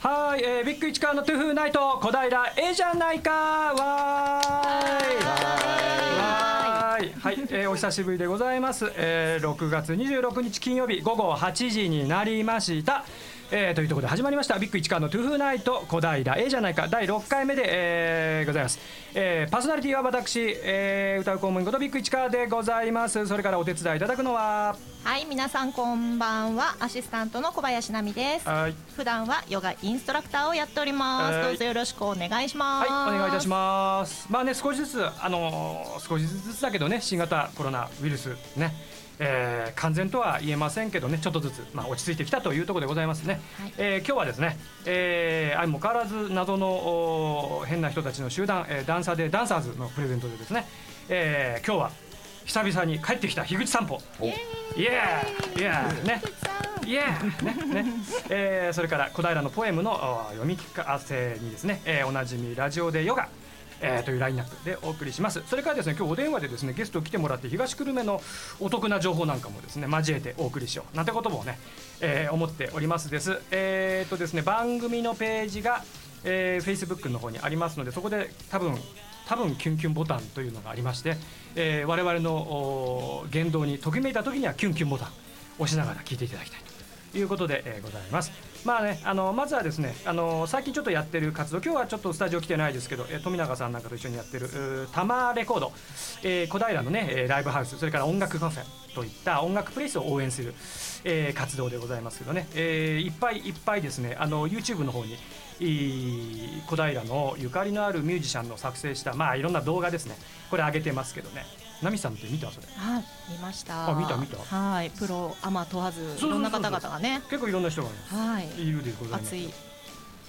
はい、えー、ビッグ市川のトゥフーナイト小平ええじゃないかわー。いわー。いはい、えー、お久しぶりでございます、えー、6月26日金曜日午後8時になりました。えー、というところで始まりました。ビッグ市川のトゥフーナイト小平。ええじゃないか。第6回目で、えー、ございます、えー、パーソナリティは私、えー、歌う公務員ことビッグ市川でございます。それからお手伝いいただくのは？はい皆さんこんばんは。アシスタントの小林奈美です。はい。普段はヨガインストラクターをやっております、はい。どうぞよろしくお願いします。はい、お願いいたします。まあね、少しずつ、あのー少しずつだけどね、新型コロナウイルスね。えー完全とは言えませんけどねちょっとずつ、まあ、落ち着いてきたというところでございますね、はい。えー今日はですね、えー相も変わらず謎のお変な人たちの集団、えーダンサーでダンサーズのプレゼントでですね、えー今日は久々に帰ってきた樋口散歩イエーイ。エーイ。ね。イエーね。ね、えーそれから小平のポエムのお読み聞かせにですね、えーおなじみラジオでヨガ、えーというラインナップでお送りします。それからですね今日お電話でですねゲスト来てもらって東久留米のお得な情報なんかもですね交えてお送りしよう。なんてこともね、えー思っておりますです。えー、とですね番組のページが、えー、Facebook の方にありますのでそこで多分多分キュンキュンボタンというのがありまして、えー我々の言動にときめいた時にはキュンキュンボタン押しながら聞いていただきたいと。いうことで、えーございます。まあね、あのまずはですね、あの最近ちょっとやってる活動、今日はちょっとスタジオ来てないですけど、えー富永さんなんかと一緒にやってるタマレコード、えー小平のね、えライブハウス、それから音楽カフェといった音楽プレイスを応援する、えー活動でございますけどね、えーいっぱいいっぱいですね、あの YouTube の方に。小平のゆかりのあるミュージシャンの作成したまあいろんな動画ですねこれ上げてますけどねナミさんって見た？それ。はい見ました。あ見た見た。はいプロアマ問わずいろんな方々がね。結構いろんな人がはい。いるでございます。熱い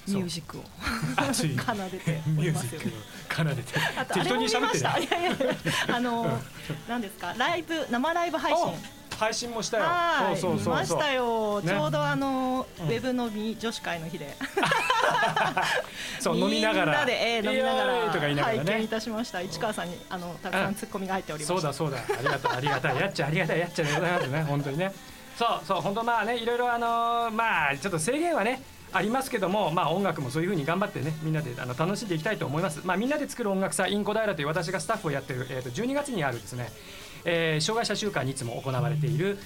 ミュージックを。奏でておミりますよ。ュージックを。奏でて。あ適当に喋ってたいやいやいやあの何 ですか？ライブ生ライブ配信。お配信もしたよ。はい。そうそうそうましたよ、ね。ちょうどあの、うん。ウェブ飲み女子会の日で。そう飲みながら。みんなで、えー飲みながらとか言いながら拝見いねたしました。市川さんにあのたくさんツッコミが入っておりました。そうだそうだ。ありがとうありがたい。やっちゃありがたいやっちゃでございますね本当にね。そうそう本当まあねいろいろあのーまあちょっと制限はねありますけども、まあ、音楽もそういう風に頑張ってねみんなであの楽しんでいきたいと思います、まあ、みんなで作る音楽祭インコダイラという私がスタッフをやってる、えー、と12月にあるですねえー障害者週間にいつも行われている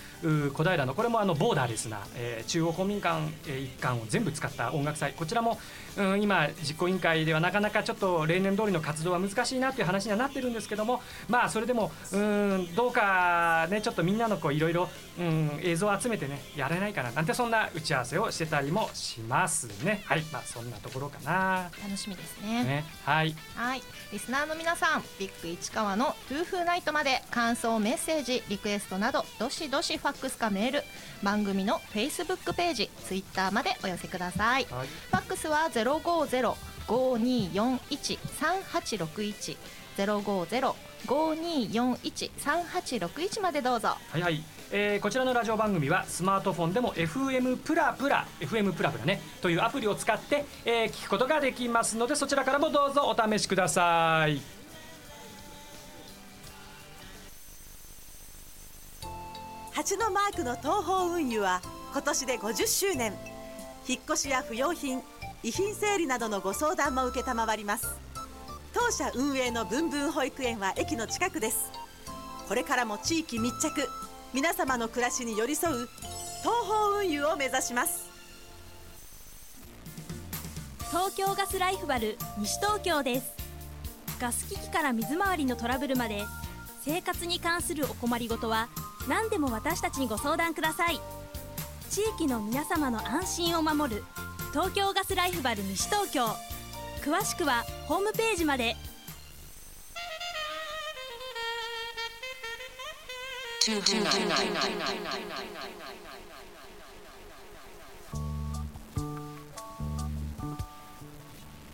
小平のこれもあのボーダーレスな、えー中央公民館、えー一館を全部使った音楽祭。こちらも、うん、今実行委員会ではなかなかちょっと例年通りの活動は難しいなという話にはなってるんですけどもまあそれでもうんどうかねちょっとみんなのこういろいろうん映像を集めてねやれないかななんてそんな打ち合わせをしてたりもしますね。はい。まあそんなところかな。楽しみですね。ね。はい。はい。リスナーの皆さんビッグ市川のトゥーフーナイトまで感想メッセージリクエストなどどしどしファックスかメール番組のフェイスブックページツイッターまでお寄せください。はい。ファックスはゼロ五ゼロ五二四一三八六一。ゼロ五ゼロ五二四一三八六一までどうぞ。はいはい、えーこちらのラジオ番組はスマートフォンでも FM プラプラ FM プラプラねというアプリを使って、えー聞くことができますのでそちらからもどうぞお試しください。蜂のマークの東方運輸は今年で50周年。引っ越しや不要品遺品整理などのご相談も承ります。当社運営のブンブン保育園は駅の近くです。これからも地域密着皆様の暮らしに寄り添う東方運輸を目指します。東京ガスライフバル西東京です。ガス機器から水回りのトラブルまで生活に関するお困りごとは何でも私たちにご相談ください。地域の皆様の安心を守る東京ガスライフバル西東京。詳しくはホームページまで。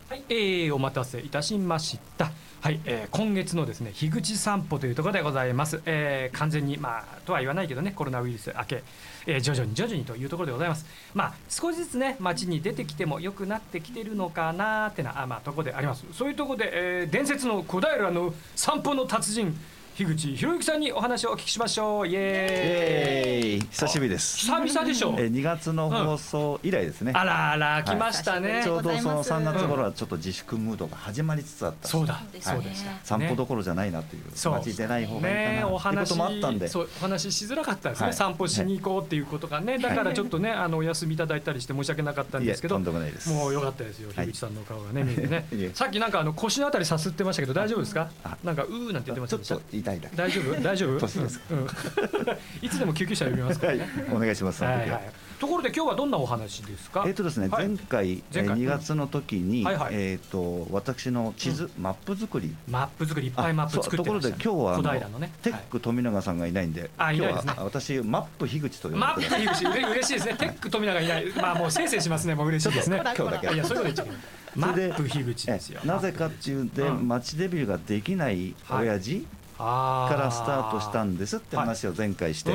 はい、えーお待たせいたしました。はい、えー今月のですね樋口散歩というところでございます、えー完全にまあとは言わないけどねコロナウイルス明け、えー徐々に徐々にというところでございます。まあ少しずつね街に出てきても良くなってきてるのかなってなあまあとこであります。そういうところで、えー伝説の小平の散歩の達人樋口博之さんにお話をお聞きしましょう。イエーイ。えーい久しぶりです。久々でしょえー2月の放送以来ですね。あらあら来ましたね、ちょうどそのございます。3月頃はちょっと自粛ムードが始まりつつあった。そうだ。ですね。そうでした、散歩どころじゃないなという、そう街出ない方がいいかねおなっていうこ話ともあったんで、そうお話ししづらかったですね、はい。散歩しに行こうっていうことがね、だからちょっとねあのお休みいただいたりして申し訳なかったんいえですけど。とんでもないです。もう良かったですよ。はい。樋口さんの顔がね見えてね。いえさっきなんかあの腰のあたりさすってましたけど大丈夫ですか？あなんかうーなんて言ってましたいだ。け。大丈夫？大丈夫？いつでも救急車呼びますから。はいね、お願いします。ははい。は。いところで今日はどんなお話ですか？えっとですね、はい。前回前回。えー2月の時に、はいはい。えっと私の地図、マップ作り。マップ作りいっぱいマップ作ってました、ね、ところで今日はの平のね。テック富永さんがいないんで、今日あいないですね。は私マップ樋口と呼んでマッ。プ樋口。うれ嬉しいですね。テック富永いない。まあもうせいせいしますね。もう嬉しいですね。今日だけ。いやそういうこと言っちゃいけないマップ樋口ですよ。えなぜかっていうんで、うん。街デビューができない親父かからスタートしたんですって話を前回して、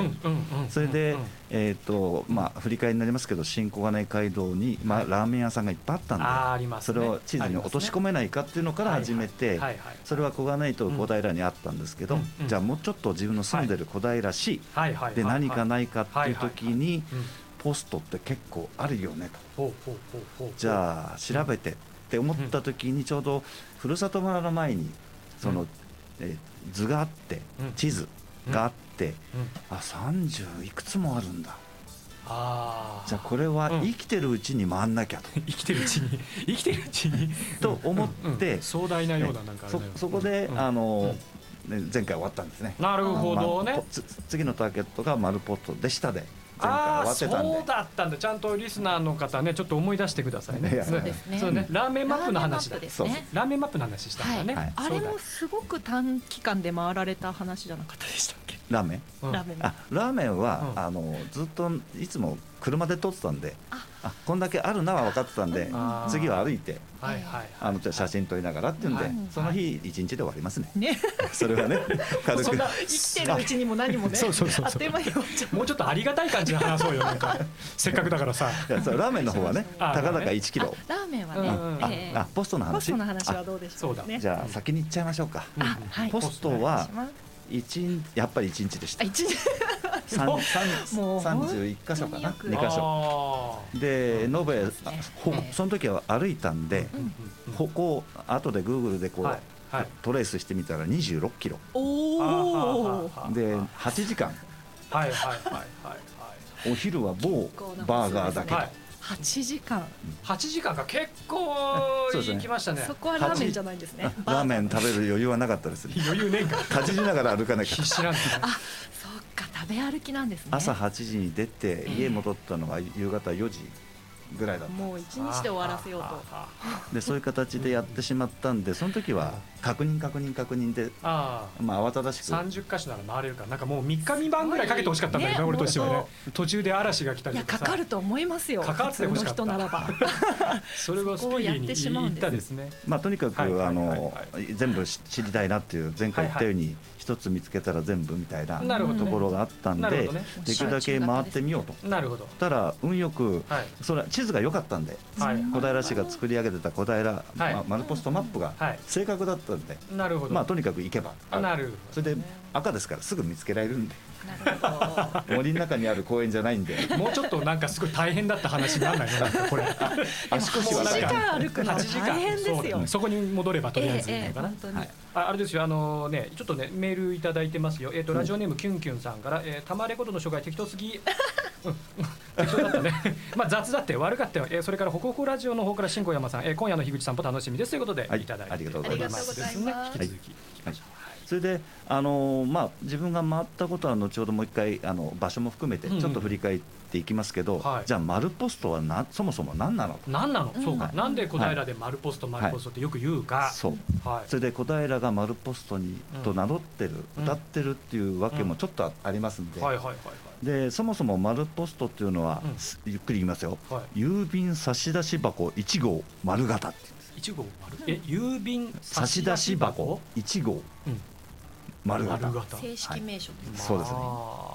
それで、うんえーとまあ、振り返りになりますけど新小金井街道に、まあ、ラーメン屋さんがいっぱいあったんで、それを地図に落とし込めないかっていうのから始めて、それは小金井と小平にあったんですけど、じゃあもうちょっと自分の住んでる小平市で何かないかっていう時にうん。ポストって結構あるよねと。じゃあ調べてって思った時にちょうどふるさと村の前にその、うん。えー図があってうん。地図があって、うん。あ30いくつもあるんだ。ああじゃあこれはうん。生きてるうちに回んなきゃと、生きてるうちに。生きてるうちに。と思っうん。て、うん壮大なようななんかそこで、うん。あの、ね前回終わったんですね。なるほどね。次のターゲットが丸ポットでしたで前回終ああわってたんで。そうだったんだ。ちゃんとリスナーの方ねちょっと思い出してくださいね。そうですね。そうね。ラーメンマップの話だ。ラーメンマップですね。ラーメンマップの話したんだね、はい。あれもすごく短期間で回られた話じゃなかったでしたっけ？ラーメン？うん。ラーメン。あラーメンは、うん。あのずっといつも車で通ってたんであ。あこんだけあるなは分かってたんで次は歩いてはいはい。はいあのじゃあ写真撮りながらっていうんで、はい。その日一日で終わりますね。ね。それはね軽く。生きてるうちにも何もねそうそうそう。そうあっという間もうちょっとありがたい感じで話そうよなんか。せっかくだからさ。いやそうラーメンの方はねあたかだかまあね1キロ。あラーメンはね、うん。うんあええ。あポストの話。ポストの話はどうでしょうね。じゃあ先に行っちゃいましょうか。うん。あはい。ポストは一日やっぱり1日でしたあ一日三もう三もう31箇所かな本当2に箇所。あで延べその時は歩いたんでーうんうんここ後でグーグルでこう、はいはい。トレースしてみたら26キロ。で8時間。はいはいはいはいお昼は某バーガーだけ。はい。はい8時間8時間か。結構行きましたね。そこはラーメンじゃないんですね。ラーメン食べる余裕はなかったですね。余裕ねえんか。かじりながら歩かなきゃ。必死なんだね。そっか食べ歩きなんですね。朝8時に出てええ。家戻ったのが夕方4時ぐらいだった。もう一日で終わらせようと。あでそういう形でやってしまったんでその時は確認確認確認であまあ慌ただしく。30箇所なら回れるからなんかもう3日3晩ぐらいかけてほしかったんだよねね俺としてはね。本途中で嵐が来たいやりとかさ。かかると思いますよ。かかってほしかった。人ならば。それがスピーディーにそこをやってしまうん行ですったですね。まあとにかく、はいはいはいあのは全部知知りたいなっていう前回言ったように一つ見つけたら全部みたいなところがあったんでできるだけ回ってみようと。なるほどたら運よく、はい。それは地図が良かったんではい。小平市が作り上げてた小平、ま丸ポストマップがはい。正確だったんで、なるほど。まあとにかく行けば。あなるそれで赤ですからすぐ見つけられるんで。なるほど。森の中にある公園じゃないんで。もうちょっとなんかすごい大変だった話にならないの？なんかこれ。足腰は8時なんか。間歩くのは8時間。大変ですそうよそこに戻ればとりあえずいいええのかな、本当に。はいああれですよ。あのねちょっとねメールいただいてますよ。えっ、とラジオネームキュンキュンさんから、えー、たまれことの紹介適当すぎ。うん。適当だったね。まあ雑だって悪かったよ、えー、それからホコホコラジオの方から新小山さん、えー、今夜の樋口さんも楽しみです。ということで、はい。い、ただいてありがとうございます。ですねありがとうございます。引き続き、はいそれで、あのーまあ、自分が回ったことは後ほどもう一回あの場所も含めてうん。うんちょっと振り返っていきますけど、はい。じゃあ丸ポストはなそもそも何なのと。何なの、そうか、はい。なんで小平で丸ポスト丸ポストってよく言うか、そう。はい。それで小平が丸ポストにうんと名乗ってる、うん。歌ってるっていうわけもちょっとありますんで,、はいはいはいはい。でそもそも丸ポストっていうのは、うん。ゆっくり言いますよ、はい。郵便差出箱1号丸型っていうんです。一号丸？え郵便差し出し箱1号。うん丸型。丸型。正式名称そうですね。あ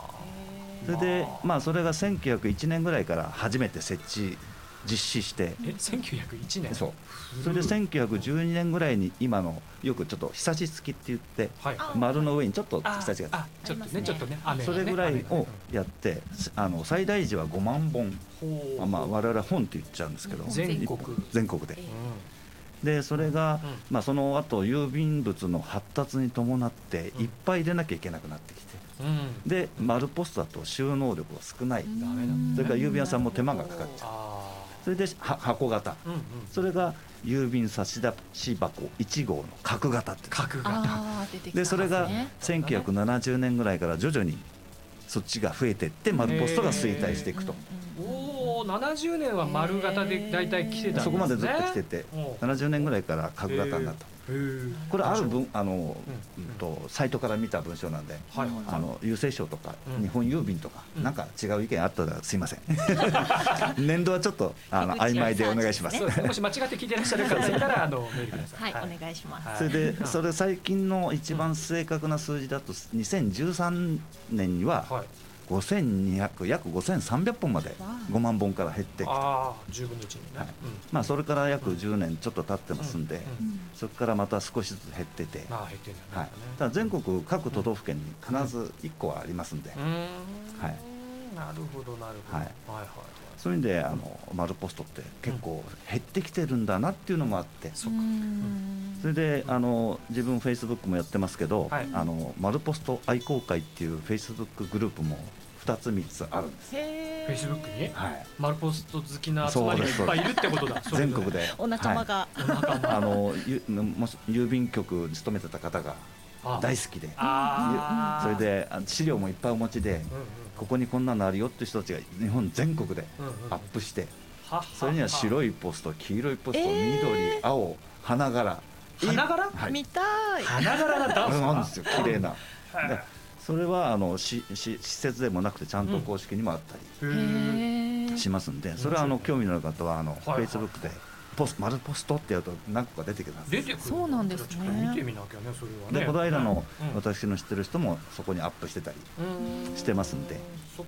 それでまあそれが1901年ぐらいから初めて設置実施して。ーえ1901年？そう。それで古い1912年ぐらいに今のよくちょっとひさし付きって言ってはい。あ丸の上にちょっとあひさしが。あちょっとねねちょっとねそれぐらいをやってあの最大時は5万本。まあ我々は本って言っちゃうんですけど。全国。全国で。えでそれが、うん。まあ、その後郵便物の発達に伴ってうん。いっぱい出なきゃいけなくなってきて。で丸ポストだと収納力が少ない。それから郵便屋さんも手間がかかっちゃう。あそれでは箱型。あうんうん。それが郵便差し出し箱1号の角型って角型。でそれがね1970年ぐらいから徐々にそっちが増えてって丸ポストが衰退していくと70年は丸型で大体来てたんですね。そこまでずっと来ててお70年ぐらいから角型になったこれある文あの、うん。うんとサイトから見た文章なんではいはいあの郵政省とかうん。日本郵便とか、うん。なんか違う意見あったらすいません。年度はちょっとあの曖昧でお願いします。もし間違って聞いてらっしゃる方いたら あのメールください。はい、お願いします。はい。それでそれ最近の一番正確な数字だと2013年にははい5200約5300本までわあ。5万本から減ってきてああ10分の1にね。はい。うん。まあそれから約10年ちょっと経ってますんで、うん。うん。そこからまた少しずつ減ってて、はいね、ただ全国各都道府県に必ず1個はありますんで、はい。なるほどなるほど。はい。はいはいそういう意味であの丸ポストって結構減ってきてるんだなっていうのもあって、それであの自分フェイスブックもやってますけど、はい。あの丸ポスト愛好会っていうフェイスブックグループも2つ3つあるんです、へフェイスブックに？はい、マルポスト好きな集まりがいっぱいいるってことだ。全国で。お仲間が、はい。あのゆもし郵便局に勤めてた方があ大好きで。あー。それであ資料もいっぱいお持ちで。うんうんここにこんなのあるよって人たちが日本全国でアップしてそれには白いいポスト黄色いポストえー。緑青花柄。花柄？はい。見たい。花柄なダンスなんですよ綺麗な。それはあのしし施設でもなくてちゃんと公式にもあったりしますんでそれはあの興味のある方はあのフはいェイスブックでポス丸ポストってやると何個か出てきます。出てくる。そうなんですね。見てみなきゃねそれはね。でこの間のうん。私の知ってる人もそこにアップしてたりうん。してますんで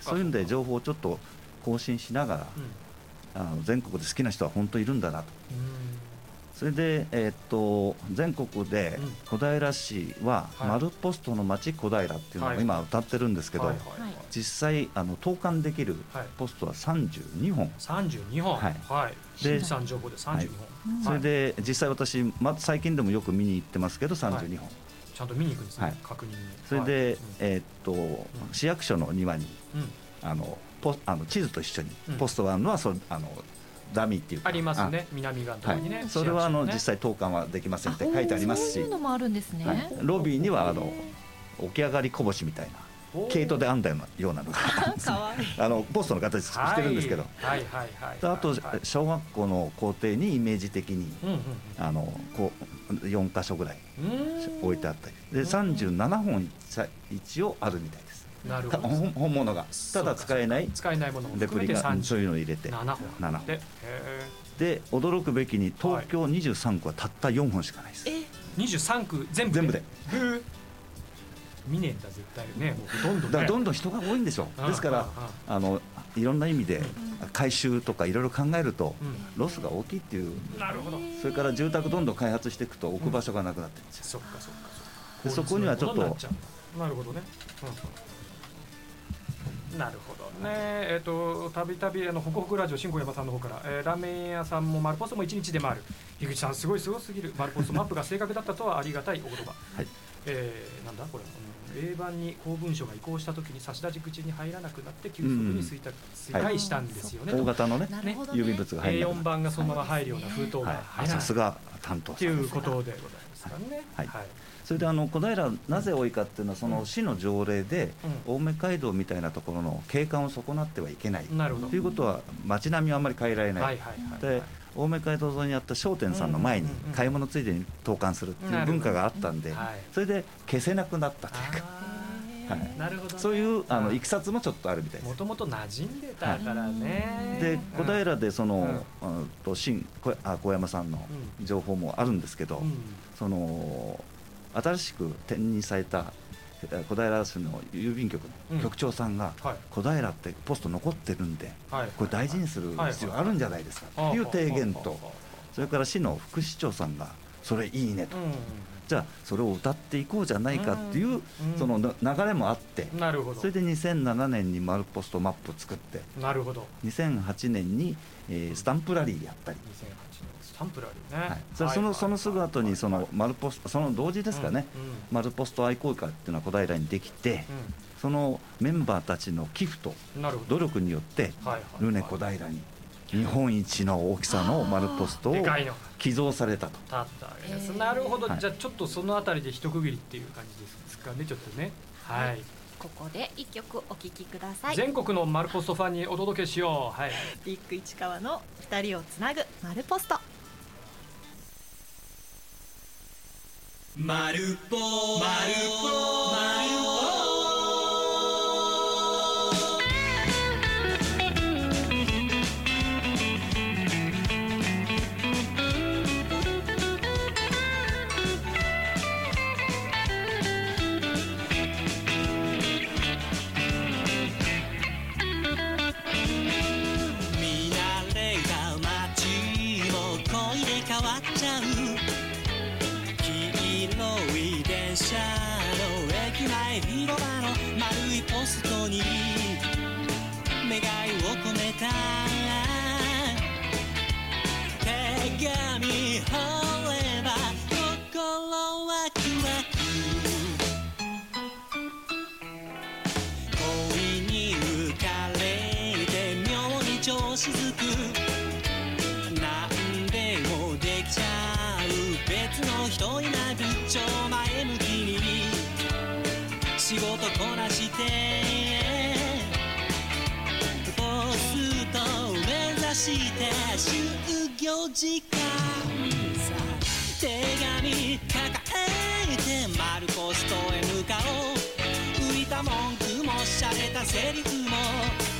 そういうんで情報をちょっと更新しながらうん。あの全国で好きな人は本当いるんだなと。うんそれで、えーっと全国でうん。小平市ははい。丸ポストの町小平っていうのはい。を今歌ってるんですけど、はいはい。はい。実際あの投函できるはい。ポストは32本、32本。はい。はい。で新産情報で32本。それで実際私、ま、最近でもよく見に行ってますけど32本、ちゃんと見に行くんですはい。ね確認に。それで、はい。えーっと市役所の庭にあのポあの地図と一緒にうん。ポストがあるのはそあのダミーっていうか。ありますね。南側のとあころにね。はい、それはあの、実際投函はできませんって書いてありますし。そういうのもあるんですね。はい、ロビーにはあの起き上がりこぼしみたいな毛糸で編んだようなようなのが。あ のポストの形してるんですけど、はい。はい。はい。はい。であとはい小学校の校庭にイメージ的にうんうんあのこう4箇所ぐらい置いてあったり。で37本一応あるみたいですなるほど。た 本本物が。ただ使えない。使えないものもレプリカそういう37のを入れて。本。7本。で驚くべきに東京23区はたった4本しかないです、え、ー23区全部全部で。見ねえんだ絶対ね。もうほとんどね。だからどんどん人が多いんでしょうん。ですからあのいろんな意味で回収とかいろいろ考えるとうん。ロスが大きいっていう。なるほど。それから住宅どんどん開発していくと置く場所がなくなってるんですよそっかそっかでそこにはちょっとなるほどね、うん、なるほどね。えっ、とたびたびあのホクホクラジオ新小山さんの方から、えーラーメン屋さんも丸ポストも一日で回る。樋口さんすごいすごすぎる。丸ポストマップが正確だったとはありがたいお言葉。はい。えーなんだこれ、うん、A 版に公文書が移行した時に差出口に入らなくなって急速に衰退,、したんですよね、大型のねなるほどね。郵便物が入らな A4 くな版がそのまま入るような封筒がはい。入らない、あさすが担当って者いうことでございますからね。はいそれであの小平なぜ多いかっていうのはその市の条例でう青梅街道みたいなところの景観を損なってはいけない。ということは街並みはあんまり変えられない、はいはいはい。で青梅街道沿いにあった商店さんの前に買い物ついでに投函するっていう文化があったんではい。それで消せなくなったというか。あ はい。なるほどね。そういうあうんのいきさつもちょっとあるみたいです。も。ともと馴染んでたからね、で小うん。平でその、うん。うんと新小あ小山さんの情報もあるんですけど、うん。その新しく転任されたえ小平市の郵便局うん。の局長さんが、はい。小平ってポスト残ってるんで、はい。これ大事にする必要あるんじゃないですか。っていう提言と、それから市の副市長さんが、それいいねと、じゃあ、それを歌っていこうじゃないかっていう、そのな流れもあってそれで2007年に丸ポストマップ作って、なるほど。2008年に、えースタンプラリーやったり。2008年スタンプラリーね、はい、それそのそのすぐ後にその丸ポストその同時ですかね、うん。うん。丸ポスト愛好会っていうのは小平にできて、そのメンバーたちの寄付と努力によってはいはい。ルネ小平に日本一の大きさの丸ポストを寄贈されたと。たなるほど、はい。じゃあちょっとそのあたりで一区切りっていう感じですかねちょっとね。はい、ここで一曲お聴きください。全国のマルポストファンにお届けしよう。はい。ビッグ市川の二人をつなぐ丸ポストまるぽまるぽまる広場の丸いポストに願いを込めた手紙掘れば心ワクワク恋に浮かれて妙に調子づく。して就業時間さ手紙抱えて丸ポストへ向かおう。浮いた文句もしゃれたセリフも。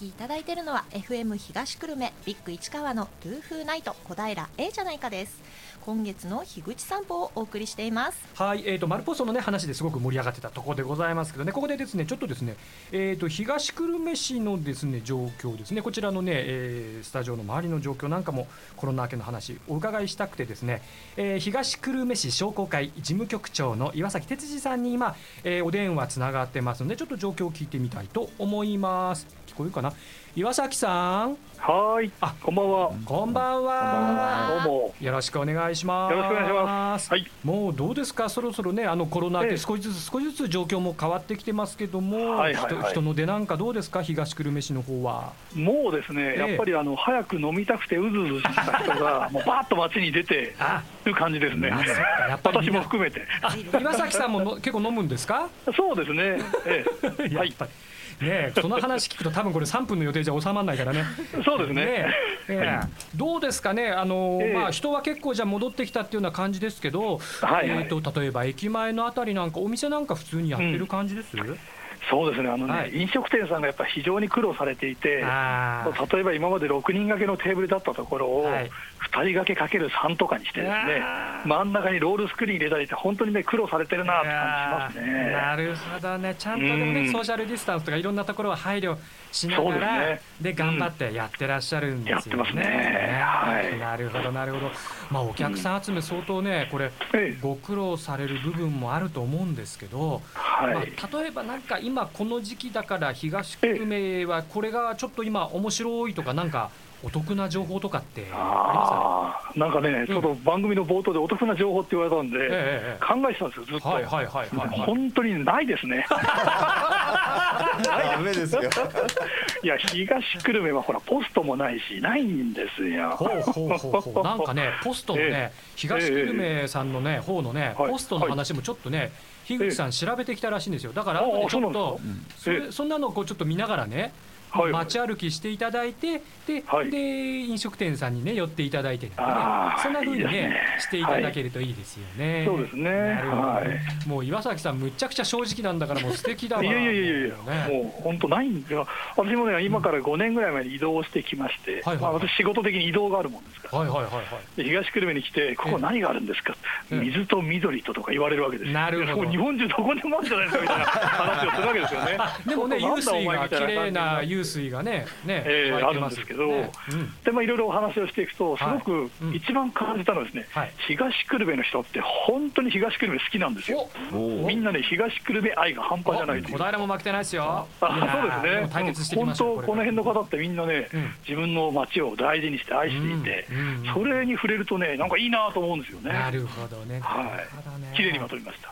きいただいているのは FM 東久留米ビッグ市川のトゥーフーナイト小平 A じゃないかです。今月の樋口散歩をお送りしています。はい、えー、とマルポストの、ね、話ですごく盛り上がってたところでございますけどね、ここでですねちょっとですね、えー、と東久留米市のですね状況ですね、こちらのね、えースタジオの周りの状況なんかもコロナ明けの話、お伺いしたくてですね、えー東久留米市商工会事務局長の岩崎哲司さんに今、えーお電話つながってますので、ちょっと状況を聞いてみたいと思います。聞こえるかな、岩崎さんはい。あこんばんは。こんばんはどうも。よろしくお願いしますよろしくお願いします。はい。もうどうですか？そろそろねあのコロナでええ少しずつ少しずつ状況も変わってきてますけども、はいはいはい人人の出なんかどうですか？東久留米市の方はもうですね、ええやっぱりあの早く飲みたくてうずうずした人が もうバーッと街に出てある感じですね。やっぱりみ私も含めて。あ岩崎さんもの結構飲むんですか？そうですね。ええ、やはい。ねえその話聞くと多分これ3分の予定じゃ収まらないからね。そうですね。ねえええ。どうですかね？あの、ええ。まあ、人は結構じゃあ戻ってきたっていうような感じですけど、はいはい。えー、と例えば駅前のあたりなんかお店なんか普通にやってる感じです、そうですね。あのね、はい。飲食店さんがやっぱ非常に苦労されていて。例えば今まで6人掛けのテーブルだったところをはい。2人掛けかける3とかにしてですねあ真ん中にロールスクリーン入れたりって本当にね苦労されてるなって感じしますね。なるほどね。ちゃんとでもねうん。ソーシャルディスタンスとかいろんなところは配慮しながらですね。頑張ってやってらっしゃるんですよね。やってますね。はい。なるほどなるほど。まあお客さん集め相当ねこれええ。ご苦労される部分もあると思うんですけど、はい。まあ、例えばなんか今この時期だから東久留米はこれがちょっと今面白いとかなんかお得な情報とかってありますかね？なんかね、ちょっと番組の冒頭でお得な情報って言われたんで、ええええ考えてたんですよ、ずっと。はいはいはいはいはい。本当にないですね。ダメですよ いや、東久留米はほら、ポストもないし、ないんですよ。ほうほうほうほうなんかね、ポストのね、え東久留米さんのね、方のね、はいポストの話もちょっとね、樋口さん調べてきたらしいんですよ。だから、ちょっとそれそんなのをこうちょっと見ながらね、はい街歩きしていただいて、で、はい。で飲食店さんにね寄っていただいて、ね。そんな風にねしていただけるといいですよね。そうですね。はい。もう岩崎さんむっちゃくちゃ正直なんだからもう素敵だわ。いやいやいやいや、ね。もう本当ないんですよ。私もね、今から5年ぐらい前に移動してきまして、まあ、私仕事的に移動があるもんですから。はいはいはいはい。で東久留米に来て、ここ何があるんですか、ええ。水と緑ととか言われるわけですよ。なるほど。日本中どこでもあるんじゃないですかみたいな話をするわけですよね。でもね、湧水が綺麗なお前みたい感じに湧水がね、ね、ええ湧いてますあるんですけどねうんでまあいろいろお話をしていくと、すごく一番感じたのはですね、はい東久留米の人って本当に東久留米好きなんですよ。みんなね、東久留米愛が半端じゃないという小平も負けてないですよ。あそうですね、も対決していき本。当、この辺の方ってみんなね、うん自分の街を大事にして愛していて、うんうんうんそれに触れるとね、なんかいいなと思うんですよね。なるほどね。はい、綺麗にまとめました。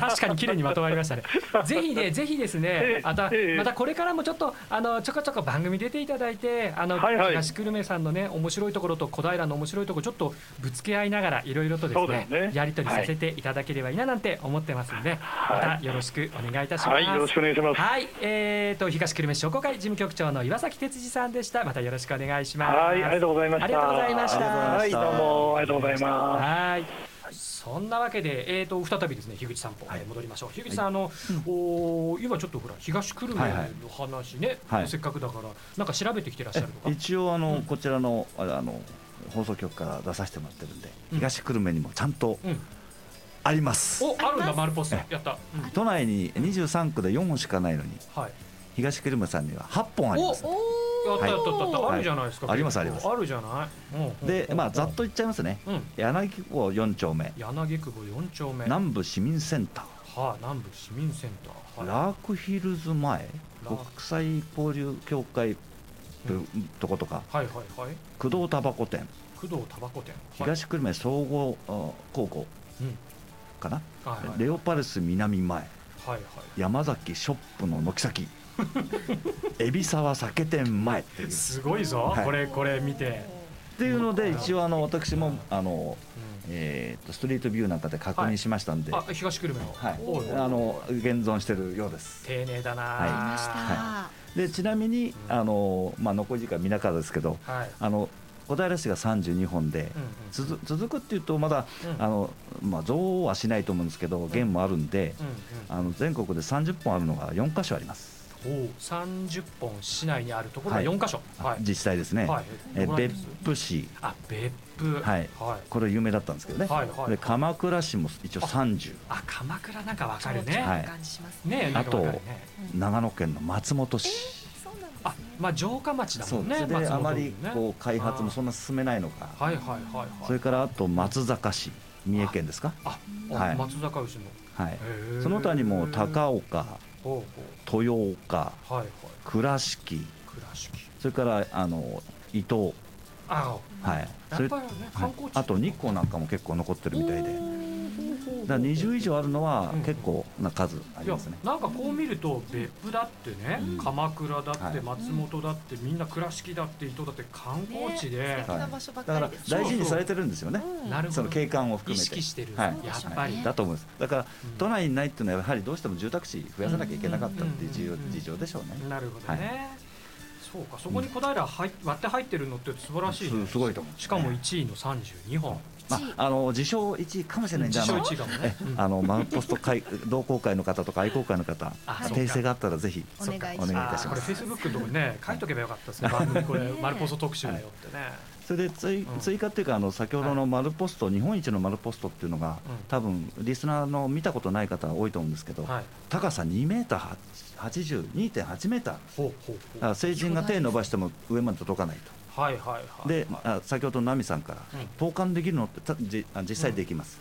確かに綺麗にまとまりましたね。ぜひね、ぜひですねええ、また、ええまたこれからもちょっと、あの、ちょこちょこ番組出ていただいて、あの、はいはい東久留米さんのね、面白いところと小平の面白いところ、ちょっとぶつけ合いながら、いろいろとですねねやり取りさせていただければいいななんて思ってますんで、またよろしくお願いいたします。はい、よろしくお願いします。はい、えーと東久留米市商工会事務局長の岩崎哲司さんでした。またよろしくお願いします。はい、ありがとうございました。ありがとうございましたはい、どうもありがとうございます。はい。そんなわけで、えー、と再びですね樋口さんぽ、はい。戻りましょう。樋口さん、あのおー今ちょっとほら東久留米はいはい。の話ね、はい。せっかくだからなんか調べてきてらっしゃるとか？一応あの、うん。こちらのああの放送局から出させてもらってるんで、うん。東久留米にもちゃんとうん。あります、おあるんだ丸ポスト。やった、うん。都内に23区で4本しかないのに。はい東久留米さんには8本あります。やったやったやった、はい。あるじゃないですか、ありますあります。あるじゃない、でまあざっとと言っちゃいますね。うん。柳郷4丁目。柳久保四丁目。南部市民センタはあ、南部市民センター、ーはラークヒルズ前。国際交流協会ととことか。い、はいはいはい。工藤タバコ店。工藤タバコ店。はい。東久留米総合あ高校うん。かな。はいはい。レオパレス南前。はいはい。山崎ショップの軒先海老沢酒店前っていう。っすごいぞ、はい。これこれ見て、ていうので一応あの私もあの、えーとストリートビューなんかで確認しましたんで、あ東久留米の、はい。おうあの現存してるようです。丁寧だな、はい。ありました、はでちなみにあの、まあ、残り時間見ながらですけどはい。あの小平市が32本で、うんうん。続続くっていうとまだ、うん。あのまあ、増はしないと思うんですけど弦もあるんで、うんあの全国で30本あるのが4箇所あります、30本市内にあるところが4箇所、はい。自治体ですね、はい。え別す府市。あ別府。はい。はい。これ有名だったんですけどね、はいはい。で鎌倉市も一応30あ鎌倉なんかわかるね、はい。感じしますね。ねえなんかわかるね。長野県の松本市、あまあ城下町だそもんそれであまりこう開発もそんな進めないのか、はい。はいはいはいそれからあと松坂市三重県ですか？あ、はい。松坂牛の。はい。その他にも高岡豊岡はいはい。倉敷それからあの伊東。あはい。やっぱりねあと日光なんかも結構残ってるみたいで。だから20以上あるのは結構な数ありますね。なんかこう見ると別府だってね、鎌倉だって松本だってみんな倉敷だって伊東だって観光地で、ね素敵な場所ばっだから大事にされてるんですよね。なるほど。その景観を含めて。意識してる。はい。やっぱり、だと思います。だから都内にないっていうのはやはりどうしても住宅地増やさなきゃいけなかったっていう事情事情でしょうね。なるほどね、そうかそこに小平入割って入ってるのって素晴らしい、ね。すすごいと。思うしかも1位の32本、まあ、あの自称1位かもしれない。んで自称あの1位かもね、うん。あのマウンポスト会 同好会の方とか愛好会の方訂正があったらぜひお願いします。お願いいたします。フェイスブックのとこにね書いとけばよかったですね。番組これ マルポスト特集だよってね、それで追うん。追加っていうかあの先ほどの丸ポスト、日本一の丸ポストっていうのが、うん。多分リスナーの見たことない方多いと思うんですけど、はい。高さ2メーター82.8メーター。成人が手伸ばしても上まで届かないと。うはいはいはい。で、はいあ先ほどのナミさんから、うん。投函できるのってたじあ実際できます、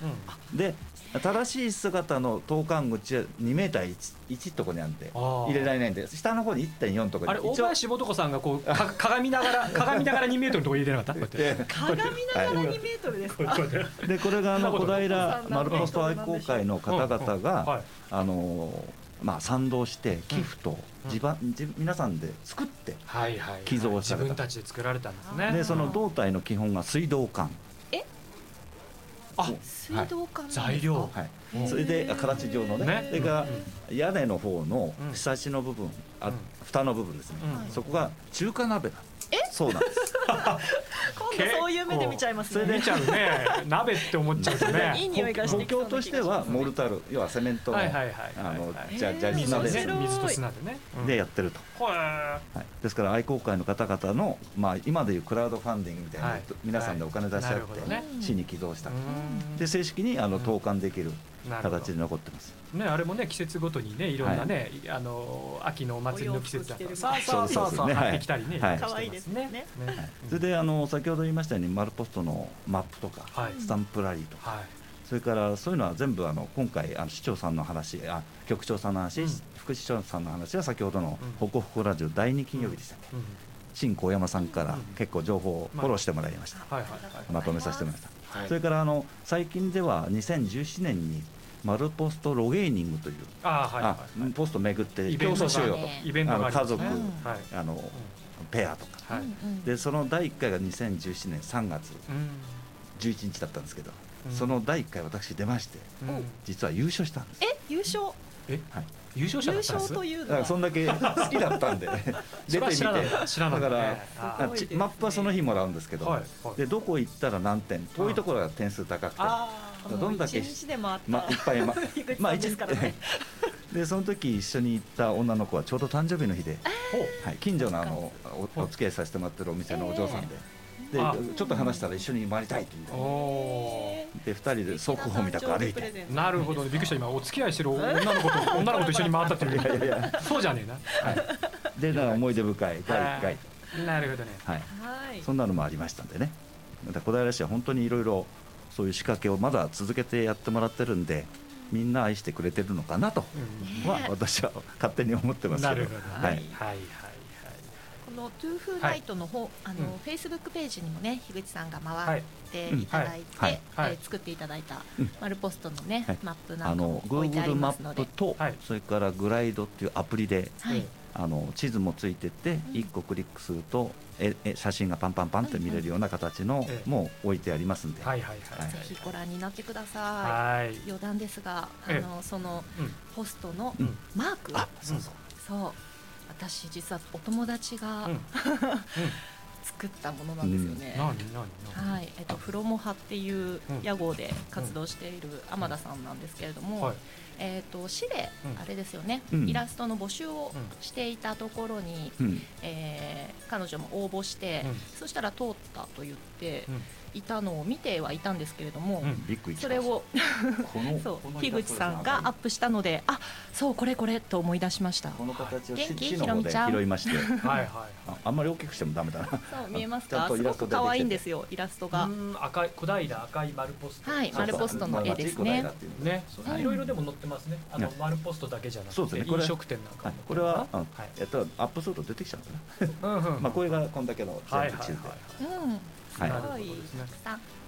で正しい姿の投函口は2メーター 1, 1とこにあるんであー。入れられないんで下の方に1.4とこに。あれ大林素子さんがこうか鏡ながら 鏡ながら2メートルのとこ入れなかった？こうやって。で鏡ながら2メートルですか？でこれがあの小平そんなこと丸ポスト愛好会の方々うんうんがはい。あのまあ賛同して寄付と自分自皆さんで作ってはいはい寄贈された。自分たちで作られたんですね。でその胴体の基本が水道管。あ水道管なんですか？材料。はい。うんそれで形状のね。ね。それからうん。屋根の方のうん。ひさしの部分あうん。蓋の部分ですね。うん。そこが中華鍋なんですそうなんです 今度そういう目で見ちゃいますね。見ちゃうね。鍋って思っちゃうとね。いい匂いがしてとしてはモルタル要はセメントのはいはいはいあのはいじゃじゃ水と砂でね水と砂でね。うん。でやってると。ははい、ですから愛好会の方々の、まあ、今でいうクラウドファンディングみたいな、はい。皆さんでお金出し合って、ね。市に寄贈した、で正式にあのうん。投函できるなるほど形で残ってます、ね、あれもね季節ごとにねい。ろんなね、あの秋のお祭りの季節だとさあさあさあさあそうですね。買ってきたりね、はい。可愛いですね。ね。それであの先ほど言いましたようにマルポストのマップとか、はい。スタンプラリーとか、はい。それからそういうのは全部あの今回あの市長さんの話あ局長さんの話、うん。副市長さんの話は先ほどのうん「ほこほこラジオ」第2金曜日でしたっけ、うん。新小山さんからうん。結構情報をフォローしてもらいました、はいはいはい。まとめさせてもらいました、はい。それからあの最近では2017年にマルポストロゲーニングという、あーはいはいあポスト巡って競イベントが争しようよと、イベントね。あの家族はい。あのペアとか。はい。うんでその第1回が2017年3月うん。11日だったんですけど、うん。その第1回私出ましてうん。実は優勝したんです。え優勝？えはい。優勝者だ優ったんです？勝というのは？そんだけ好きだったんで 出てみて。だからああちマップはその日もらうんですけど、はい。はい。でどこ行ったら何点？遠いところが点数高くて、あどんだけ一日でもあいっぱい、ま樋口さんで その時一緒に行った女の子はちょうど誕生日の日で、はい、近所のあのおお付き合いさせてもらってるお店のお嬢さんで,、であ。ちょっと話したら一緒に回りたいという。おで2人で速報みたく歩いてーなるほど。ねびっくりした今お付き合い。してる女の子と女の子と一緒に回ったっていう。いやいやいや。そうじゃねでだから思い出深いえ第な1回、なるほどね。はい、はい。そんなのもありましたんでね。また小平市は本当にいろいろそういう仕掛けをまだ続けてやってもらってるんでみんな愛してくれてるのかなとうん。は私は勝手に思ってますけど。ははいいはいこのトゥーフーナイトの方、あの、うん。フェイスブックページにもね樋口さんがはい回ってい。ただいて、うんはい。はい。えー作っていただいたうん。マルポストのね、はい。マップなんかあのも置いてあり Google マますので。ップと、はい。それからグライドっていうアプリではい、あの地図もついてて、うん。1個クリックするとええ写真がパンパンパンって見れるような形のええもう置いてありますんで、はいはいはい。ぜひご覧になってくださはい。い余談ですがあえ。えのそのうん。ポストのうん。マーク、あそうそう、そう。私実はお友達が、うん。作ったものなんですよね、何何何？はい、えっと、フロモハっていううん。屋号で活動している天田さんなんですけれども、はいえっと、市でうん。あれですよね、うん。イラストの募集をうんしていたところに、うん。えー彼女も応募して、うん。そしたら通ったと言って、うんいたのを見てはいたんですけれども、ビッグそれを そう樋口さんがアップしたのであそうこれこれと思い出しました。この形を元気市の方で拾いまして。はいはいああんまり大きくしてもダメだな。そう見えます ちゃかすごく可愛いんですよイラストが。うん赤い小平赤い丸ポスト。はい丸ポストの絵ですね。ね。いろいろでも載ってますね。あのね丸ポストだけじゃなくてそうですね。これ飲食店なんかはい。もこれはあはい。えっとアップすると出てきちゃうんうんなまあこれがこんだけのはいはい全部地図ではいうんはい。なるほどはい。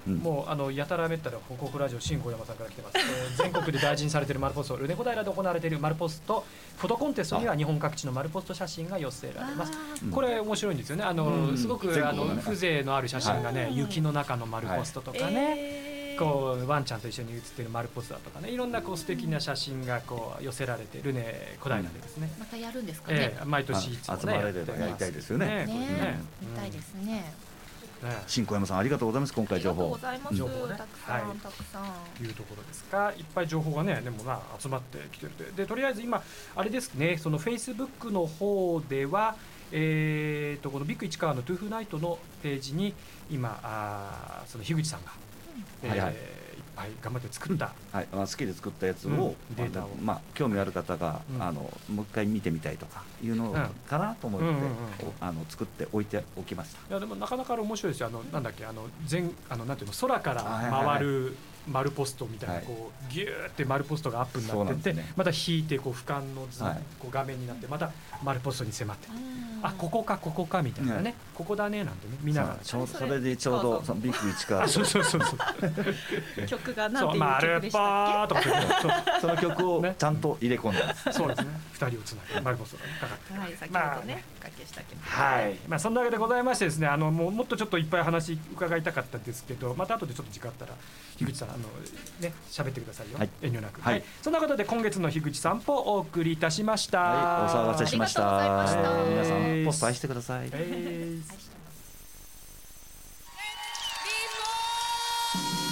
もうあのやたらめったら報告ラジオ新小山さんから来てます、えー全国で大事にされている丸ポストルネコ平で行われている丸ポスト。フォトコンテストには日本各地の丸ポスト写真が寄せられます。うん。これ面白いんですよね。あの、うん。すごくあの風情のある写真がね、はい。雪の中の丸ポストとかね、えーこうワンちゃんと一緒に写ってる丸ポストだとかねいろんなこう素敵な写真がこう寄せられてるね小平でですね、またやるんですかね。ええ毎年いつもねあ集まれればやりたいですよね。ねこれね見たいですねね新小山さんありがとうございます。今回情報。ありがとうございます。情報ね。たくさん、はい。たくさん。いうところですがいっぱい情報がねでもまあ集まってきてるででとりあえず今あれですねそのフェイスブックの方ではえー、とこのビッグ市川のトゥーフナイトのページに今あーその樋口さんが、えーはいはいぱい頑張って作った、はい、まあ、好きで作ったやつを、うんデータを。まあ、興味ある方が、うん。あのもう一回見てみたいとかいうのかなと思って、あの作って置いておきました。いやでもなかなか面白いですよ。あのなんだっけあの全あのなんていうの空から回る丸ポストみたいな、はい。こうギューって丸ポストがアップになってて、また引いてこう俯瞰の図、はい。こう画面になってまた丸ポストに迫って、うんあここかここかみたいなね、ね。ここだねなんてね見ながら。ちょうそれそれでちょうどそのビッグ市川あそうそうそうそう。曲がなんていう丸曲でしポたっーとか言ってそう。その曲をね。ちゃんと入れ込んだんです。そうですね。二人をつなげ丸ポストがかかって。けはい先まあほどね。おかけした曲はい、まあ、そんなわけでございましてですねあのもうもっとちょっといっぱい話伺いたかったんですけどまた後でちょっと時間あったら樋口さんあのね喋ってくださいよ、はい。遠慮なく、はい。そんなことで今月の樋口散歩をお送りいたしました、はい、お騒がせしました。皆さんポスト愛してください。えートイ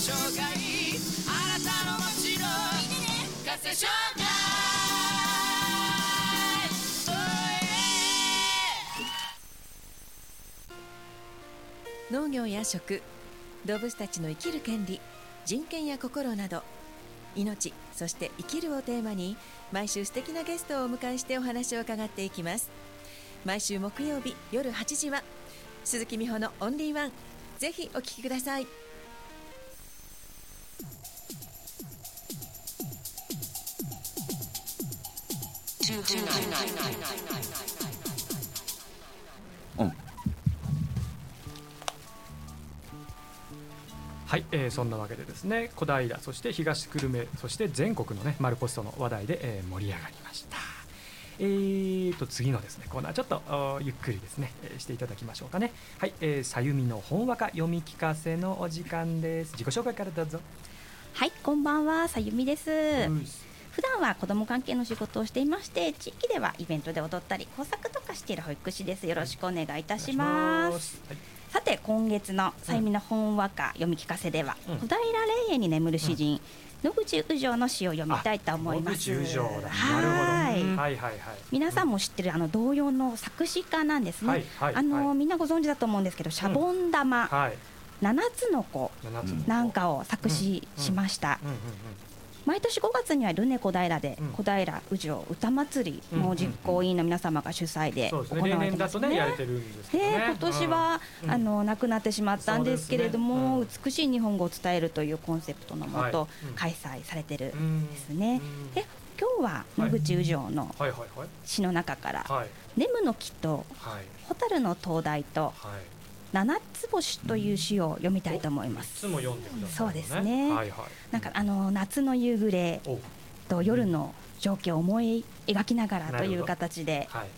ォームご紹介あなたの街のカセ紹介 Oh yeah 農業や食動物たちの生きる権利人権や心など命そして生きるをテーマに毎週素敵なゲストをお迎えしてお話を伺っていきます。毎週木曜日夜8時は鈴木美穂のオンリーワンぜひお聞きください。うん、はい、えーそんなわけでですね小平そして東久留米そして全国のね丸ポストの話題で、えー盛り上がりました。えーと次のですねコーナーちょっとおゆっくりですね、えーしていただきましょうかね。はい、えーさゆみの本和歌読み聞かせのお時間です。自己紹介からどうぞ。はい、こんばんは、さゆみです。うん普段は子ども関係の仕事をしていまして、地域ではイベントで踊ったり、工作とかしている保育士です。よろしくお願いいたします。はいさて、今月のさゆみの本和歌読み聞かせでは、うん。小平霊園に眠る詩人、野口宇城の詩を読みたいと思います。野口はい。はいはいはい。皆さんも知ってるあの童謡の作詞家なんですね。はいはいあの、はいみんなご存知だと思うんですけど、シャボン玉、はい。七つの子なんかを作詞しました。毎年5月にはルネ小平でうん。小平宇城歌祭りの実行委員の皆様が主催うんで行われてますね。とね。ねで今年は、うん。あの亡くなってしまったんですけれども、美しい日本語を伝えるというコンセプトのもと、開催されてるうんんですね。うん。で今日は野口宇城の詩の中からはい「ネムの木とはい。蛍の灯台とはい七つ星」という詩を読みたいと思いまいす。つも読んでくださいそうですね。はいはい。なんかあの夏の夕暮れお。と夜の情景を思い描きながらという形ではい。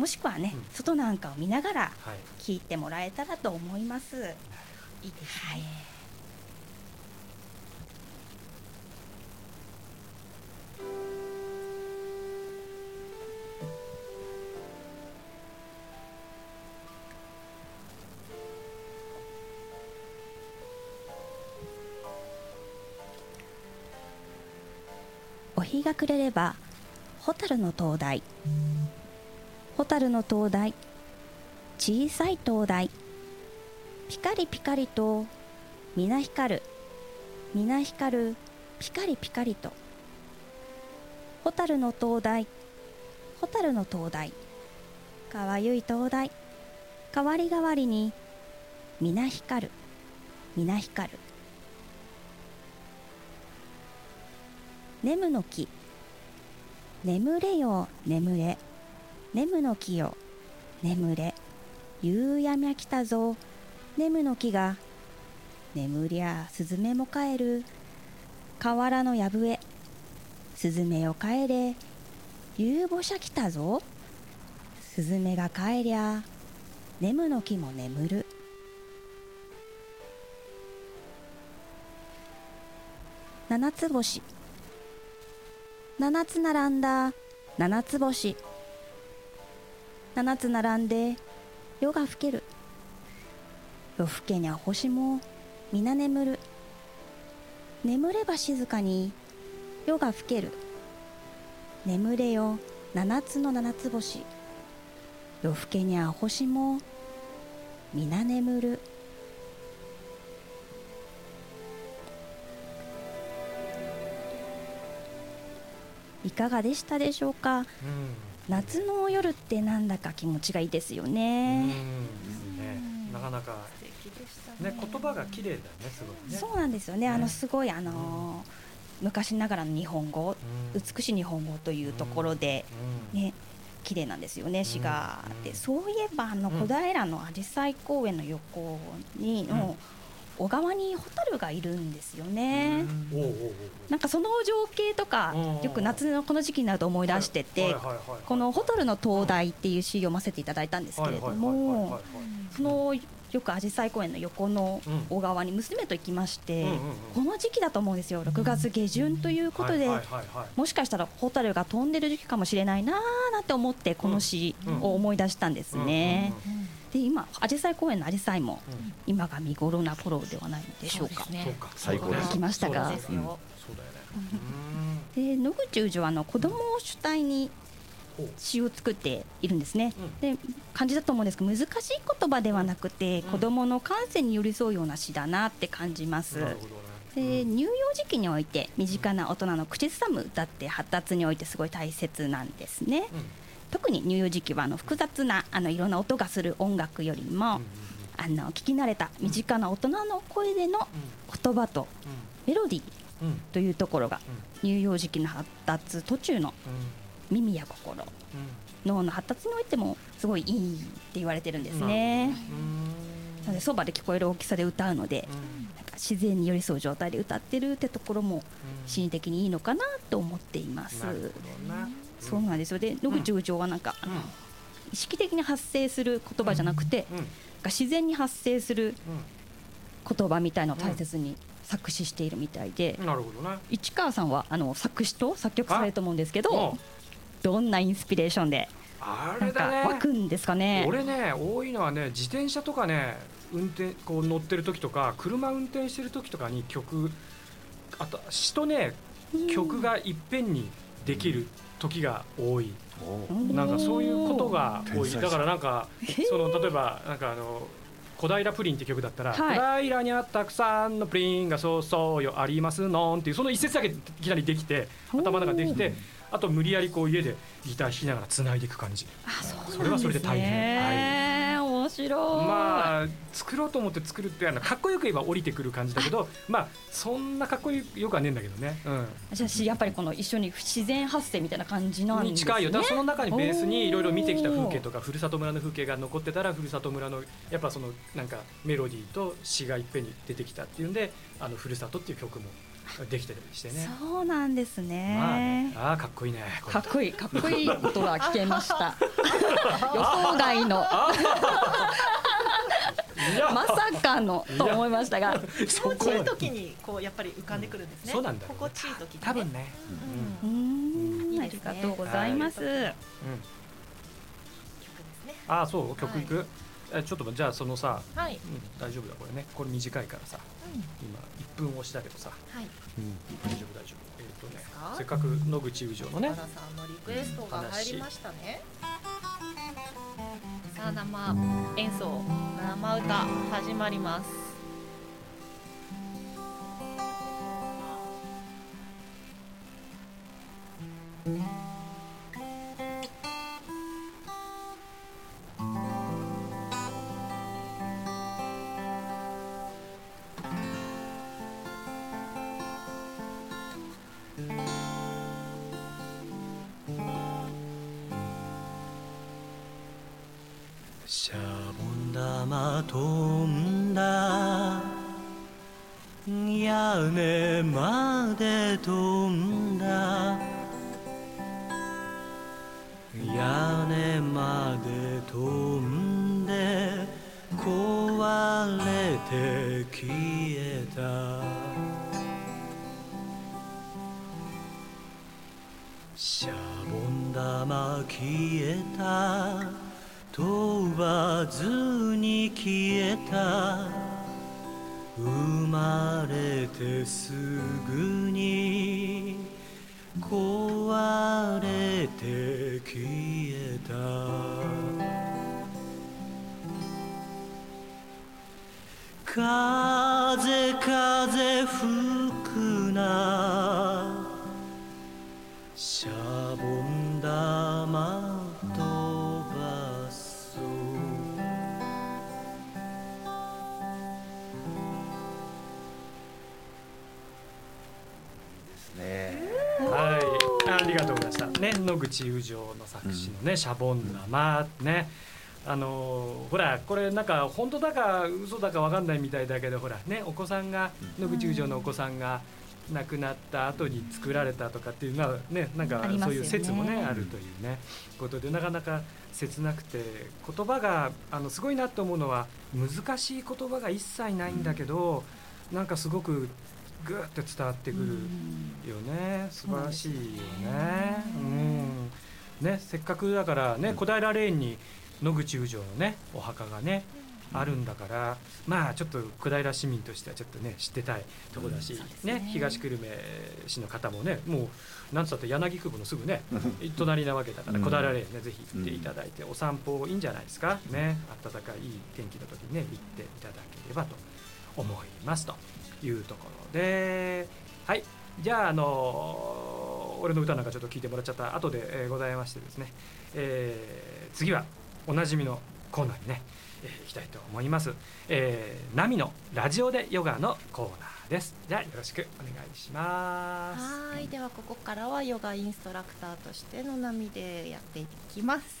もしくはね、うん。外なんかを見ながらはい。聞いてもらえたらと思います。い。いですはい、お日が暮れれば蛍の灯台。蛍の灯台小さい灯台。ピカリピカリと皆光る。皆光るピカリピカリと。蛍の灯台蛍の灯台。かわゆい灯台。代わり代わりに皆光る。皆光る。眠の木。眠れよ眠れ。眠の木よ眠れ。夕闇が来たぞ眠の木が。眠りゃスズメも帰る。河原のやぶへスズメよ帰れ。夕ぼしゃ来たぞスズメが帰りゃ眠の木も眠る。七つ星。七つ並んだ。七つ星。七つ並んで夜が更ける。夜更けにゃ星も皆眠る。眠れば静かに夜が更ける。眠れよ七つの七つ星。夜更けにゃ星も皆眠る。いかがでしたでしょうか、うん、夏の夜ってなんだか気持ちがいいですよね。ね。なかなかね。言葉が綺麗だねすごいね。そうなんですよね。あのすごいあの昔ながらの日本語、美しい日本語というところでね。綺麗なんですよね、滋賀で、そういえばあの小平のあじさい公園の横にの、小川にホタルがいるんですよね。なんかその情景とかよく夏のこの時期になると思い出しててこの「ホタルの灯台」っていう詩を読ませていただいたんですけれどもそのよくあじさい公園の横の小川に娘と行きまして、この時期だと思うんですよ。6月下旬ということでもしかしたらホタルが飛んでる時期かもしれないなーなんて思ってこの詩を思い出したんですね。で今アジサイ公園のアジサイも今が見頃な頃ではないでしょうか。最高です。来ましたが。で野口宇治はあの子供を主体に詩を作っているんですね、で感じだと思うんですけど難しい言葉ではなくて、子供の感性に寄り添うような詩だなって感じます。で乳幼児期において身近な大人の口ずさむ歌って発達においてすごい大切なんですね。特に乳幼児期はあの複雑なあのいろんな音がする音楽よりも、あの聞き慣れた身近な大人の声での言葉とメロディーというところが乳幼児期の発達途中の耳や心、脳の発達においてもすごいいいって言われてるんですね。なのでそばで聞こえる大きさで歌うので、なんか自然に寄り添う状態で歌ってるってところも心理的にいいのかなと思っています。そうなんですよ。で野口部長はなんか、意識的に発生する言葉じゃなくて、自然に発生する言葉みたいのを大切に作詞しているみたいで、なるほどね、市川さんはあの作詞と作曲されると思うんですけどどんなインスピレーションであれだね。湧くんですかね。俺ね多いのはね自転車とかね運転こう乗ってる時とか車運転してる時とかに曲あと詩とね曲がいっぺんにできる時が多い、なんかそういうことが多い。だからなんかその例えばなんかあの小平プリンって曲だったら、はい、小平にはたくさんのプリンがそうそうよありますのんっていうその一節だけいきなりできて頭の中でできてあと無理やりこう家でギター弾きながらつないでいく感じ。あそう、ね、それはそれで大変。はい面白い。まあ作ろうと思って作るってあのかっこよく言えば降りてくる感じだけどまあそんなかっこよくはねえんだけどね、うん、じゃあやっぱりこの一緒に自然発生みたいな感じなんですね。近いよ。だからその中にベースにいろいろ見てきた風景とかふるさと村の風景が残ってたらふるさと村のやっぱそのなんかメロディーと詩がいっぺんに出てきたっていうんであのふるさとっていう曲もできてたりしてね。そうなんですね。まあ、ね、あかっこいいね。かっこいい、かっこいい ことが聞けました。予想外の。まさかのと思いましたが。気持ちいい時にこうやっぱり浮かんでくるんですね、そうなんだ、心地いい時、多分ね。うん、ありがとうございます、うん、曲ですね。あそう。曲いく、えちょっとじゃあそのさ、はい、うん、大丈夫だこれね。これ短いからさ、うん、今1分押しだけどさ、はい。うん、大丈夫大丈夫。えっ、ー、とねせっかく野口宇城のねさんのリクエストが入りましたね、さあ生演奏生歌始まります。シ ャ玉口友情の作詞のね「シャボン玉」ね。あのほらこれなんか本当だか嘘だか分かんないみたいだけどほらねお子さんが野口友情のお子さんが亡くなった後に作られたとかっていうのはねなんかそういう説もねあるというねことでなかなか切なくて言葉があのすごいなと思うのは難しい言葉が一切ないんだけどなんかすごくぐっと伝わってくるよね、素晴らしいよね。うん。ねせっかくだからね小平レーンに野口宇城のねお墓がねあるんだからまあちょっと小平市民としてはちょっとね知ってたいとこだし、ね、ね、東久留米市の方もねもうなんつったって柳久保のすぐね 隣なわけだから小平レーンねぜひ行っていただいてお散歩いいんじゃないですか？ね暖かいいい天気の時にね行っていただければと思いますというところではい。じゃああの俺の歌なんかちょっと聞いてもらっちゃった後で、えー、ございましてですね、えー、次はおなじみのコーナーにね、えー、行きたいと思います、えー、ナミのラジオでヨガのコーナーです。じゃあよろしくお願いします。はい。ではここからはヨガインストラクターとしての波でやっていきます。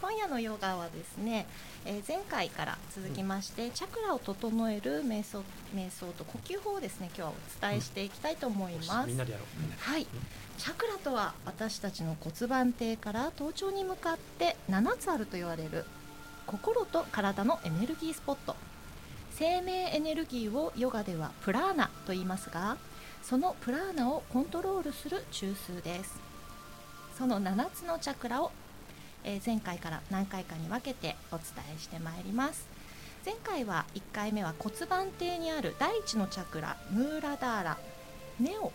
今夜のヨガはですね、えー、前回から続きまして、うん、チャクラを整える瞑想瞑想と呼吸法をですね今日はお伝えしていきたいと思います。みんなでやろう。はい。チャクラとは私たちの骨盤底から頭頂に向かって7つあると言われる心と体のエネルギースポット生命エネルギーをヨガではプラーナと言いますがそのプラーナをコントロールする中枢ですその7つのチャクラをえー、前回から何回かに分けてお伝えしてまいります。前回は1回目は骨盤底にある第一のチャクラムーラダーラ根を、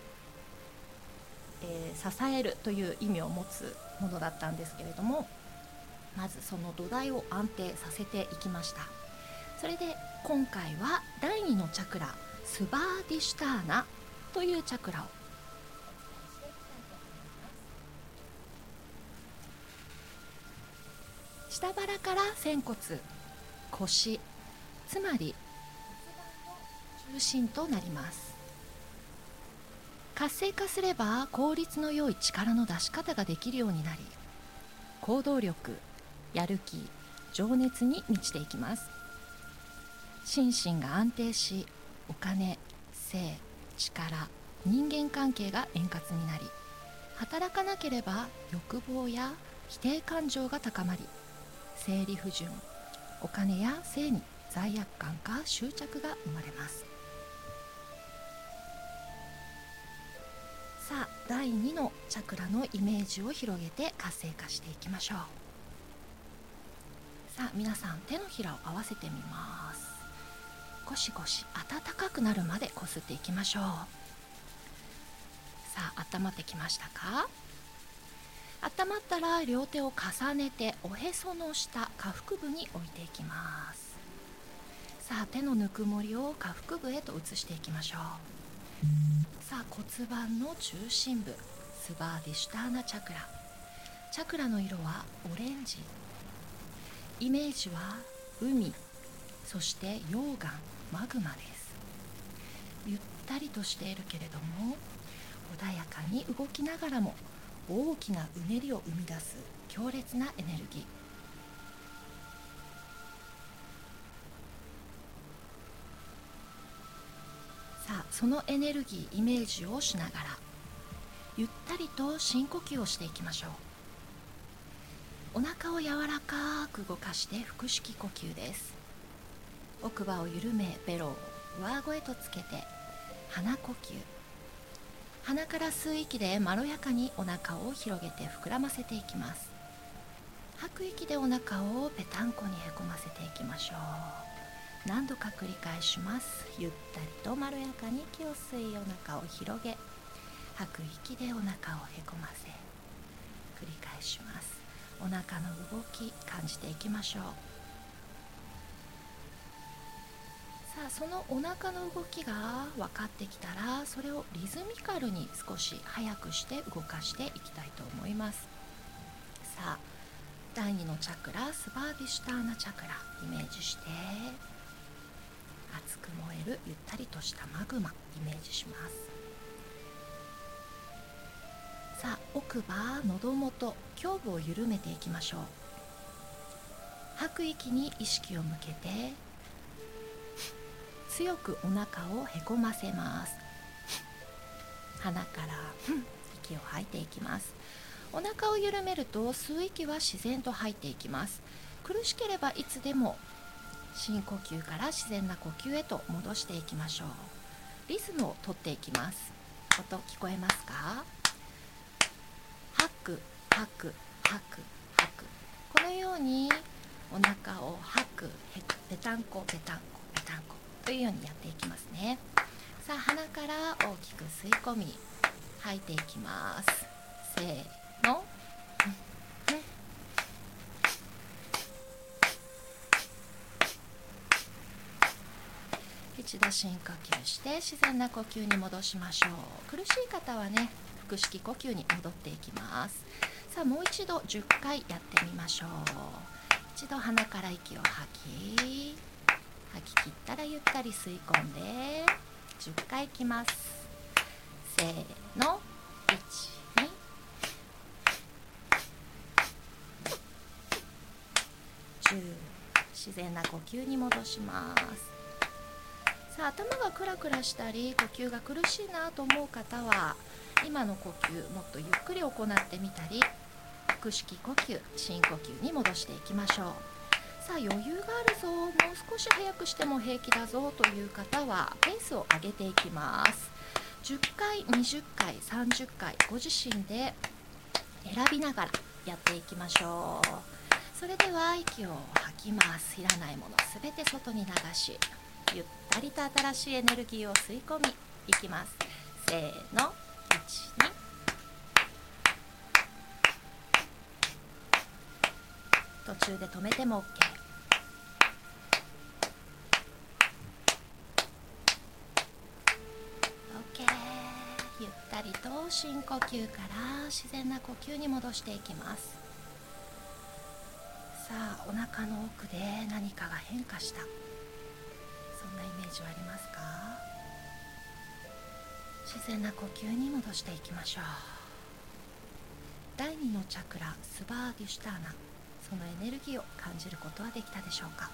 えー、支えるという意味を持つものだったんですけれどもまずその土台を安定させていきました。それで今回は第2のチャクラスバーディシュターナというチャクラを下腹から仙骨腰つまり中心となります。活性化すれば効率の良い力の出し方ができるようになり行動力やる気情熱に満ちていきます。心身が安定しお金性力人間関係が円滑になり働かなければ欲望や否定感情が高まり生理不順お金や性に罪悪感か執着が生まれます。さあ第2のチャクラのイメージを広げて活性化していきましょう。さあ皆さん手のひらを合わせてみます。ゴシゴシ暖かくなるまでこすっていきましょう。さあ温まってきましたか？温まったら両手を重ねておへその下下腹部に置いていきます。さあ手のぬくもりを下腹部へと移していきましょう。さあ骨盤の中心部。スバーディシュターナチャクラ。チャクラの色はオレンジ。イメージは海。そして溶岩マグマです。ゆったりとしているけれども穏やかに動きながらも大きなうねりを生み出す強烈なエネルギー。さあそのエネルギーイメージをしながらゆったりと深呼吸をしていきましょう。お腹を柔らかく動かして腹式呼吸です。奥歯を緩めベロを上顎へとつけて鼻呼吸。鼻から吸う息でまろやかにお腹を広げて膨らませていきます。吐く息でお腹をぺたんこにへこませていきましょう。何度か繰り返します。ゆったりとまろやかに息を吸いお腹を広げ。吐く息でお腹をへこませ。繰り返します。お腹の動き感じていきましょう。そのお腹の動きが分かってきたらそれをリズミカルに少し速くして動かしていきたいと思います。さあ第2のチャクラスバーディシュターナチャクライメージして。熱く燃えるゆったりとしたマグマイメージします。さあ奥歯喉元胸部を緩めていきましょう。吐く息に意識を向けて強くお腹をへこませます。鼻から息を吐いていきます。お腹を緩めると吸う息は自然と吐いていきます。苦しければいつでも深呼吸から自然な呼吸へと戻していきましょう。リズムをとっていきます。音聞こえますか？吐く吐く吐く吐く。このようにお腹を吐く。ぺたんこぺたんこぺたんこというようにやっていきますね。さあ鼻から大きく吸い込み吐いていきます。せーの、一度深呼吸して自然な呼吸に戻しましょう。苦しい方はね腹式呼吸に戻っていきます。さあもう一度10回やってみましょう。一度鼻から息を吐き吐き切ったらゆったり吸い込んで。10回いきます。せーの。12自然な呼吸に戻します。さあ頭がクラクラしたり呼吸が苦しいなと思う方は今の呼吸もっとゆっくり行ってみたり腹式呼吸深呼吸に戻していきましょう。さあ余裕があるぞもう少し早くしても平気だぞという方はペースを上げていきます。10回20回30回ご自身で選びながらやっていきましょう。それでは息を吐きます。いらないものすべて外に流しゆったりと新しいエネルギーを吸い込みいきます。せーの12途中で止めても OK ゆったりと深呼吸から自然な呼吸に戻していきます。さあお腹の奥で何かが変化した。そんなイメージはありますか？自然な呼吸に戻していきましょう。第2のチャクラスバーディシュターナ。そのエネルギーを感じることはできたでしょうか？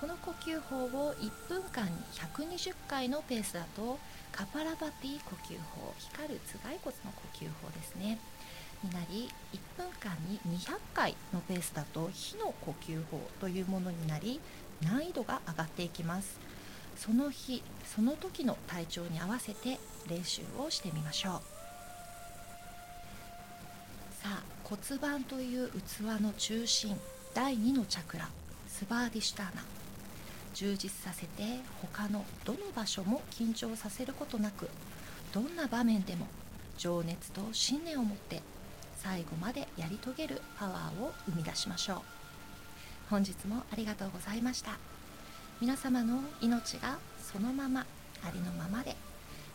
この呼吸法を1分間に120回のペースだとカパラバティ呼吸法光る頭蓋骨の呼吸法ですね。になり1分間に200回のペースだと火の呼吸法というものになり難易度が上がっていきます。その日その時の体調に合わせて練習をしてみましょう。さあ骨盤という器の中心第2のチャクラスバーディシュターナ。充実させて他のどの場所も緊張させることなくどんな場面でも情熱と信念を持って最後までやり遂げるパワーを生み出しましょう。本日もありがとうございました。皆様の命がそのままありのままで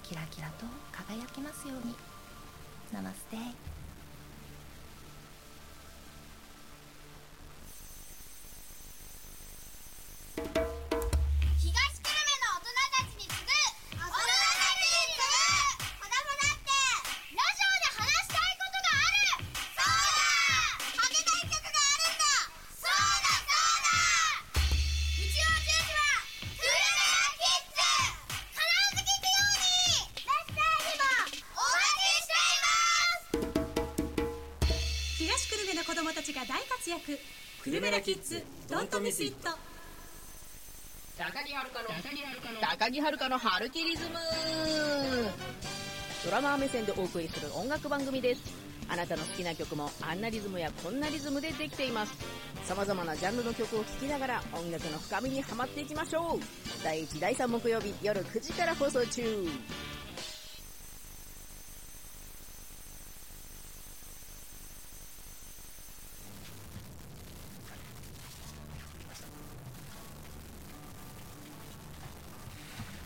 キラキラと輝きますように。ナマステ。ルメラキッズドントミスイット。高木遥の高木遥のハルキリズム。ドラマー目線でお送りする音楽番組です。あなたの好きな曲もあんなリズムやこんなリズムでできています。様々なジャンルの曲を聴きながら音楽の深みにはまっていきましょう。第1第3木曜日夜9時から放送中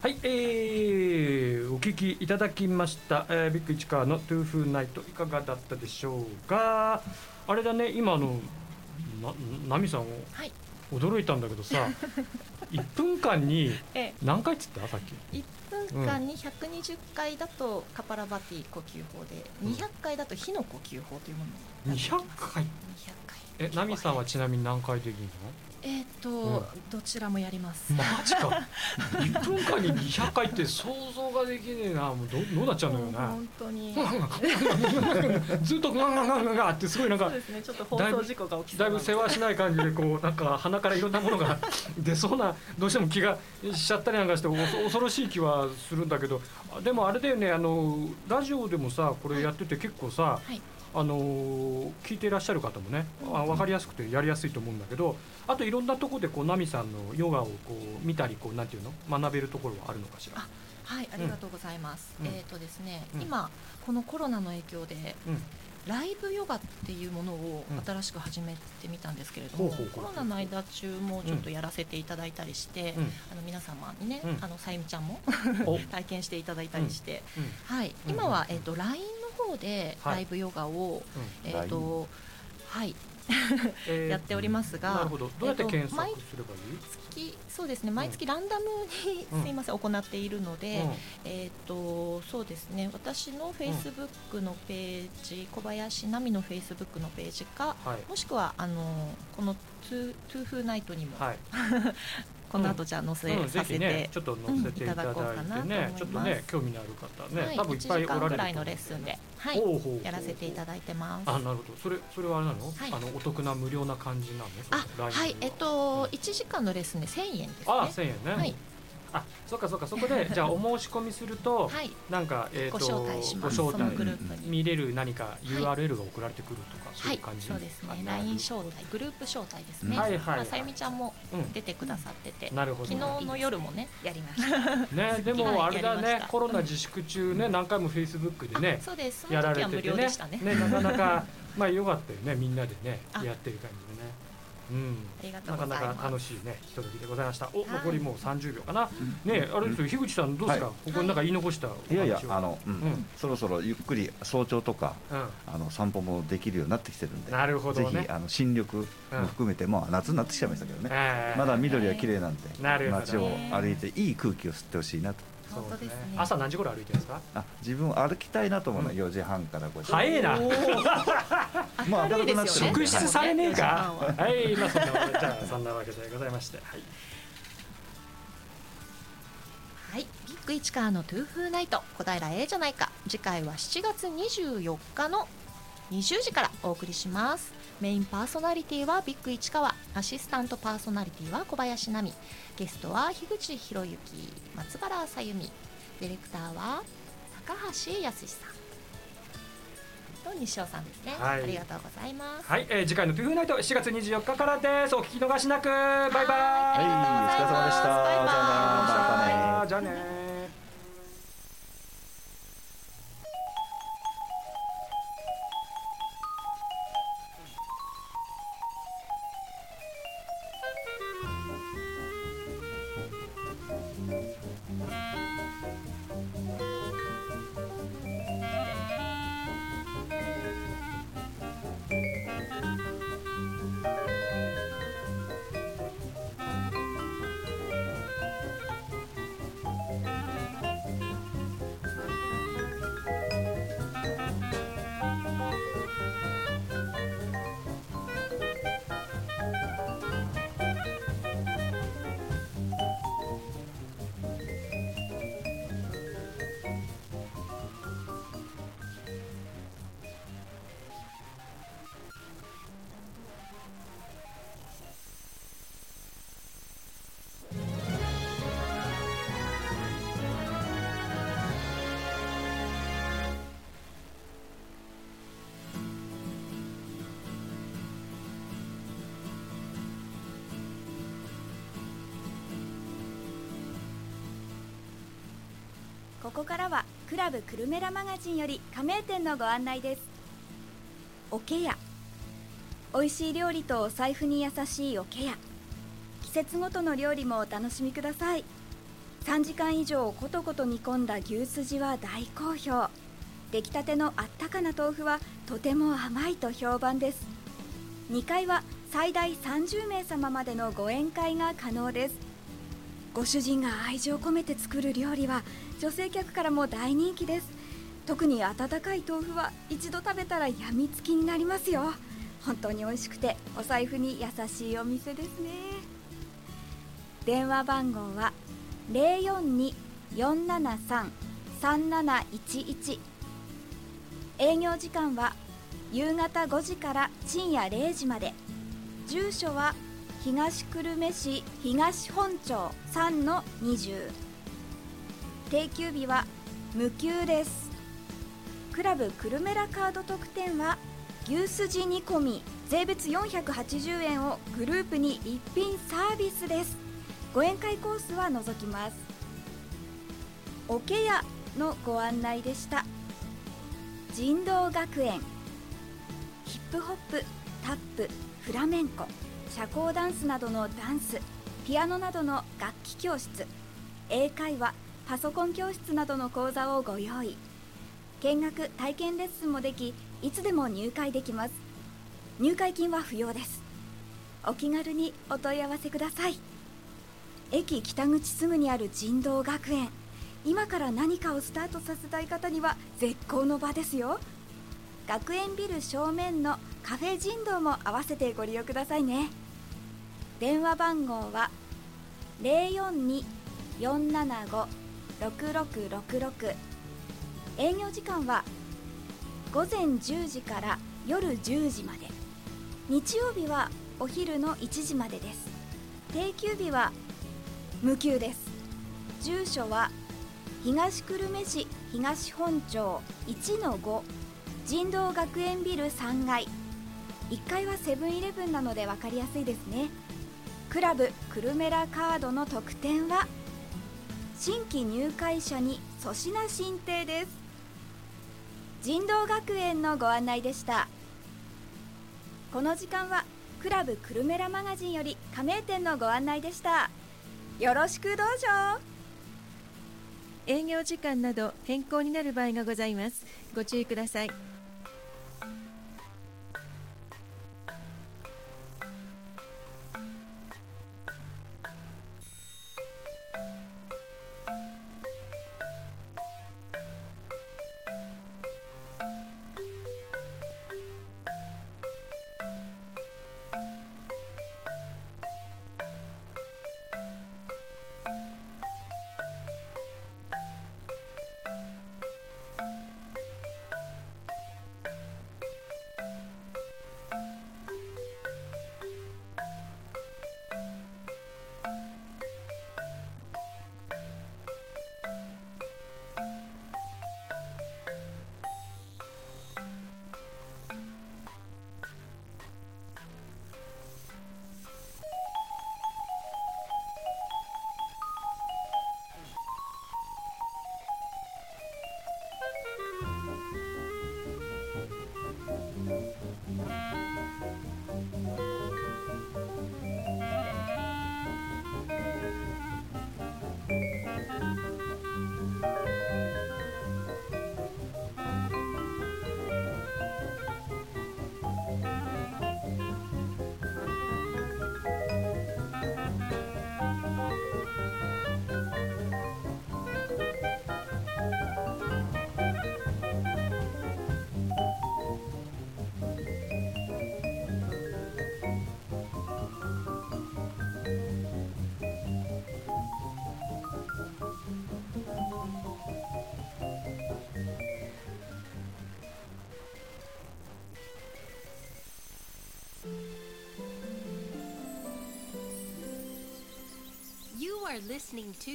はい、えー、お聞きいただきました、えー、ビッグ市川のトゥーフーナイトいかがだったでしょうか？あれだね今あのなナミさんをはい。驚いたんだけどさ1分間にええ。何回っつった？さっき。1分間に120回だとカパラバティ呼吸法で200回だと火の呼吸法というもの。200回。200回。えナミさんはちなみに何回できるえっ、と、どちらもやります。のマジか。1分間に200回って想像ができねえな。もうどどうなっちゃうのよね。本当に。ずっとガンガンガンガンガンってすごいなんかそうですね。ちょっと放送事故が起きだいぶ世話しない感じでこうなんか鼻からいろんなものが出そうなどうしても気がしちゃったりなんかして恐ろしい気はするんだけど。あでもあれだよね。あのラジオでもさこれやってて結構さ、はい。あの聞いていらっしゃる方もね、あ分かりやすくてやりやすいと思うんだけどあといろんなところでこうナミさんのヨガをこう見たりこうなんていうの？学べるところはあるのかしら？はいありがとうございます、うん。えっ、とですね、うん。今このコロナの影響で、うん。ライブヨガっていうものをうん。新しく始めてみたんですけれども、コロナの間中もちょっとやらせていただいたりして、うん。あの皆様にね、うん。あのさゆみちゃんもお。体験していただいたりして、うん。はい、うん。今は、えっと LINE の方ではい。ライブヨガを、うん。えっとはい、えー やっておりますが、なるほど。どうやってえっと検索毎すればいい、月そうですね毎月ランダムに、うん。すいません行っているので、うん。えっ、とそうですね私のフェイスブックのページ、小林奈美のフェイスブックのページか、はい。もしくはあのこのトゥトゥーフーナイトにも、はい この後じゃあ載せさせて、ねちょっと載せていただこうかなと思いねます。ちょっとね興味のある方ね、はい、多分いっぱい1時おられる間ぐらいのレッスンで、はいやらせていただいてます。あなるほど。それそれはあれなの、はい。あのお得な無料な感じなの？あその LINE はいえっと1時間のレッスンで1000円ですね。あ1000円ね、はいあそっかそっかそこで じゃあお申し込みすると、はい。なんか、えー、とご招待します。ご招待。ループに。見れる何か URL が送られてくるとか、そうはいいう感じ、そうですね。LINE 招待、グループ招待ですね。はいはいはい。まあさゆみちゃんもうん出てくださってて、なるほど。昨日の夜もね、やりました。ねでも あれだねコロナ自粛中ね何回もフェイスブックでねそうです。そやらの時は無れててね。料でしたね。なかなかまあ良かったよねみんなでねあやってる感じでねうん。ありがとなかなうございます。か楽しいねひとときでございました。おはい。残りもう30秒かな。ねあれですよ樋口さんどうですか？はい。ここになんか言い残したおいやいやあの、そろそろゆっくり早朝とかうん。あの散歩もできるようになってきてるんでなるほどね。ぜひあの新緑も含めて、もう夏になってきちゃいましたけどね、えーまだ緑は綺麗なんで街を歩いていい空気を吸ってほしいなと本当ですね。朝何時頃歩いてるんですか？あ自分歩きたいなと思うのはうん。4時半から5時。早えな。おー。もう明るくなって職質されねえか。4時半ははい。まあそんなわけじゃあそんなわけでございまして。はい。はい、ビッグ市川のトゥーフーナイト。小平ええじゃないか次回は7月24日の20時からお送りします。メインパーソナリティはビッグ市川アシスタントパーソナリティは小林奈美ゲストは樋口博之松原さゆみディレクターは高橋康さん。と西尾さんですね、はい。ありがとうございます。はい、えー、次回のトゥーフーナイト7月24日からです。お聞き逃しなく。バイバイ。はい、お疲れ様でした。さようなら。じゃあねここからはクラブクルメラマガジンより加盟店のご案内です。おけや美味しい料理とお財布に優しいおけや季節ごとの料理もお楽しみください。3時間以上コトコト煮込んだ牛すじは大好評。出来たてのあったかな豆腐はとても甘いと評判です。2階は最大30名様までのご宴会が可能です。ご主人が愛情込めて作る料理は女性客からも大人気です。特に温かい豆腐は一度食べたらやみつきになりますよ。本当に美味しくてお財布に優しいお店ですね。電話番号は042-473-3711営業時間は夕方5時から深夜0時まで。住所は東久留米市東本町3-20定休日は無給です。クラブクルメラカード特典は牛すじ煮込み税別480円をグループに一品サービスです。ご宴会コースは除きます。おけやのご案内でした。人道学園ヒップホップタップフラメンコ社交ダンスなどのダンスピアノなどの楽器教室。英会話パソコン教室などの講座をご用意。見学体験レッスンもできいつでも入会できます。入会金は不要です。お気軽にお問い合わせください。駅北口すぐにある人道学園。今から何かをスタートさせたい方には絶好の場ですよ。学園ビル正面のカフェ人道も合わせてご利用くださいね。電話番号は042-475 6666営業時間は午前10時から夜10時まで。日曜日はお昼の1時までです。定休日は無給です。住所は東久留米市東本町1-5人道学園ビル3階。1階はセブンイレブンなので分かりやすいですね。クラブクルメラカードの特典は新規入会者に粗品申請です。人道学園のご案内でした。この時間はクラブクルメラマガジンより加盟店のご案内でした。よろしくどうぞ。営業時間など変更になる場合がございます。ご注意ください。Are listening to